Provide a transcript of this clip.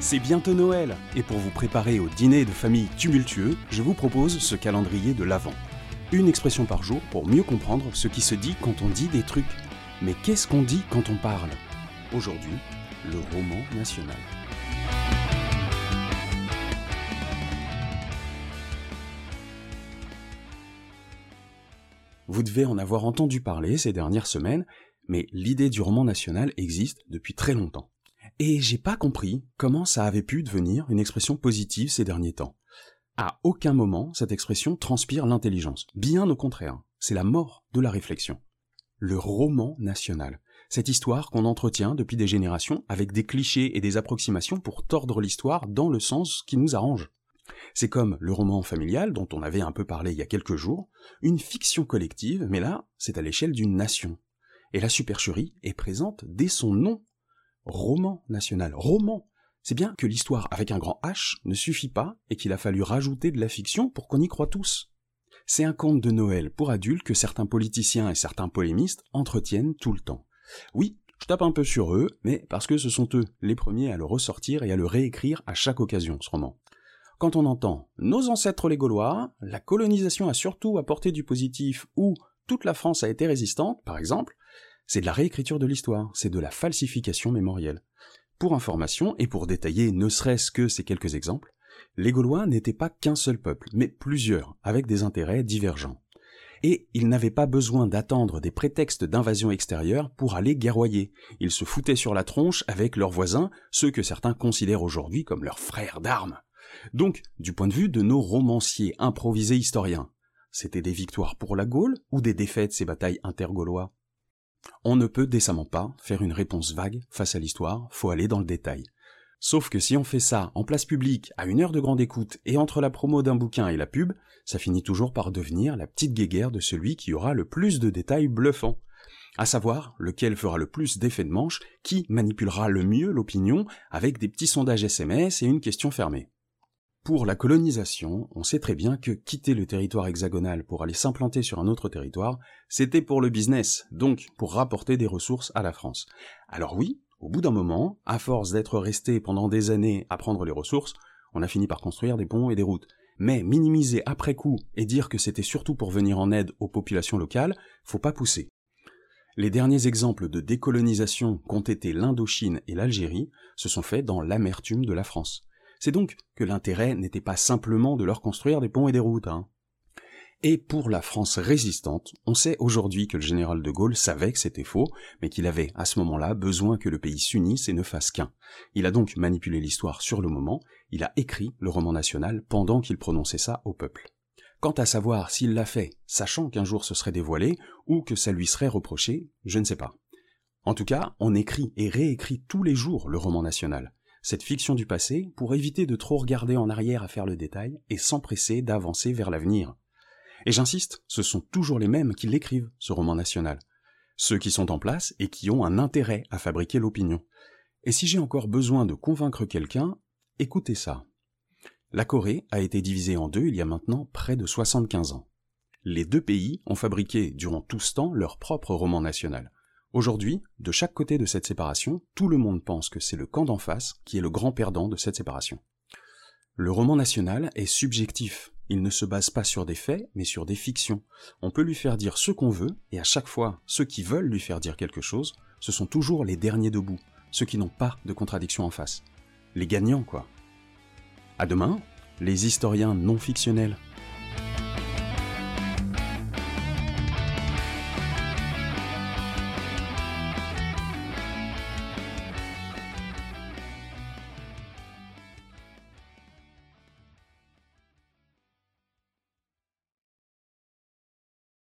C'est bientôt Noël, et pour vous préparer au dîner de famille tumultueux, je vous propose ce calendrier de l'Avent. Une expression par jour pour mieux comprendre ce qui se dit quand on dit des trucs. Mais qu'est-ce qu'on dit quand on parle? Aujourd'hui, le roman national. Vous devez en avoir entendu parler ces dernières semaines, mais l'idée du roman national existe depuis très longtemps. Et j'ai pas compris comment ça avait pu devenir une expression positive ces derniers temps. À aucun moment cette expression transpire l'intelligence. Bien au contraire, c'est la mort de la réflexion. Le roman national. Cette histoire qu'on entretient depuis des générations avec des clichés et des approximations pour tordre l'histoire dans le sens qui nous arrange. C'est comme le roman familial dont on avait un peu parlé il y a quelques jours, une fiction collective, mais là, c'est à l'échelle d'une nation. Et la supercherie est présente dès son nom roman national. Roman C'est bien que l'histoire avec un grand H ne suffit pas et qu'il a fallu rajouter de la fiction pour qu'on y croit tous. C'est un conte de Noël pour adultes que certains politiciens et certains polémistes entretiennent tout le temps. Oui, je tape un peu sur eux, mais parce que ce sont eux les premiers à le ressortir et à le réécrire à chaque occasion, ce roman. Quand on entend nos ancêtres les Gaulois, la colonisation a surtout apporté du positif ou toute la France a été résistante, par exemple, c'est de la réécriture de l'histoire, c'est de la falsification mémorielle. Pour information, et pour détailler ne serait-ce que ces quelques exemples, les Gaulois n'étaient pas qu'un seul peuple, mais plusieurs, avec des intérêts divergents. Et ils n'avaient pas besoin d'attendre des prétextes d'invasion extérieure pour aller guerroyer. Ils se foutaient sur la tronche avec leurs voisins, ceux que certains considèrent aujourd'hui comme leurs frères d'armes. Donc, du point de vue de nos romanciers improvisés historiens, c'était des victoires pour la Gaule ou des défaites ces batailles intergaulois? On ne peut décemment pas faire une réponse vague face à l'histoire, faut aller dans le détail. Sauf que si on fait ça en place publique, à une heure de grande écoute, et entre la promo d'un bouquin et la pub, ça finit toujours par devenir la petite guéguerre de celui qui aura le plus de détails bluffants. À savoir, lequel fera le plus d'effet de manche, qui manipulera le mieux l'opinion avec des petits sondages SMS et une question fermée. Pour la colonisation, on sait très bien que quitter le territoire hexagonal pour aller s'implanter sur un autre territoire, c'était pour le business, donc pour rapporter des ressources à la France. Alors oui, au bout d'un moment, à force d'être resté pendant des années à prendre les ressources, on a fini par construire des ponts et des routes. Mais minimiser après coup et dire que c'était surtout pour venir en aide aux populations locales, faut pas pousser. Les derniers exemples de décolonisation qu'ont été l'Indochine et l'Algérie se sont faits dans l'amertume de la France. C'est donc que l'intérêt n'était pas simplement de leur construire des ponts et des routes. Hein. Et pour la France résistante, on sait aujourd'hui que le général de Gaulle savait que c'était faux, mais qu'il avait à ce moment-là besoin que le pays s'unisse et ne fasse qu'un. Il a donc manipulé l'histoire sur le moment, il a écrit le roman national pendant qu'il prononçait ça au peuple. Quant à savoir s'il l'a fait, sachant qu'un jour ce serait dévoilé, ou que ça lui serait reproché, je ne sais pas. En tout cas, on écrit et réécrit tous les jours le roman national cette fiction du passé pour éviter de trop regarder en arrière à faire le détail et s'empresser d'avancer vers l'avenir. Et j'insiste, ce sont toujours les mêmes qui l'écrivent, ce roman national. Ceux qui sont en place et qui ont un intérêt à fabriquer l'opinion. Et si j'ai encore besoin de convaincre quelqu'un, écoutez ça. La Corée a été divisée en deux il y a maintenant près de 75 ans. Les deux pays ont fabriqué durant tout ce temps leur propre roman national. Aujourd'hui, de chaque côté de cette séparation, tout le monde pense que c'est le camp d'en face qui est le grand perdant de cette séparation. Le roman national est subjectif, il ne se base pas sur des faits, mais sur des fictions. On peut lui faire dire ce qu'on veut, et à chaque fois, ceux qui veulent lui faire dire quelque chose, ce sont toujours les derniers debout, ceux qui n'ont pas de contradiction en face. Les gagnants, quoi. À demain, les historiens non fictionnels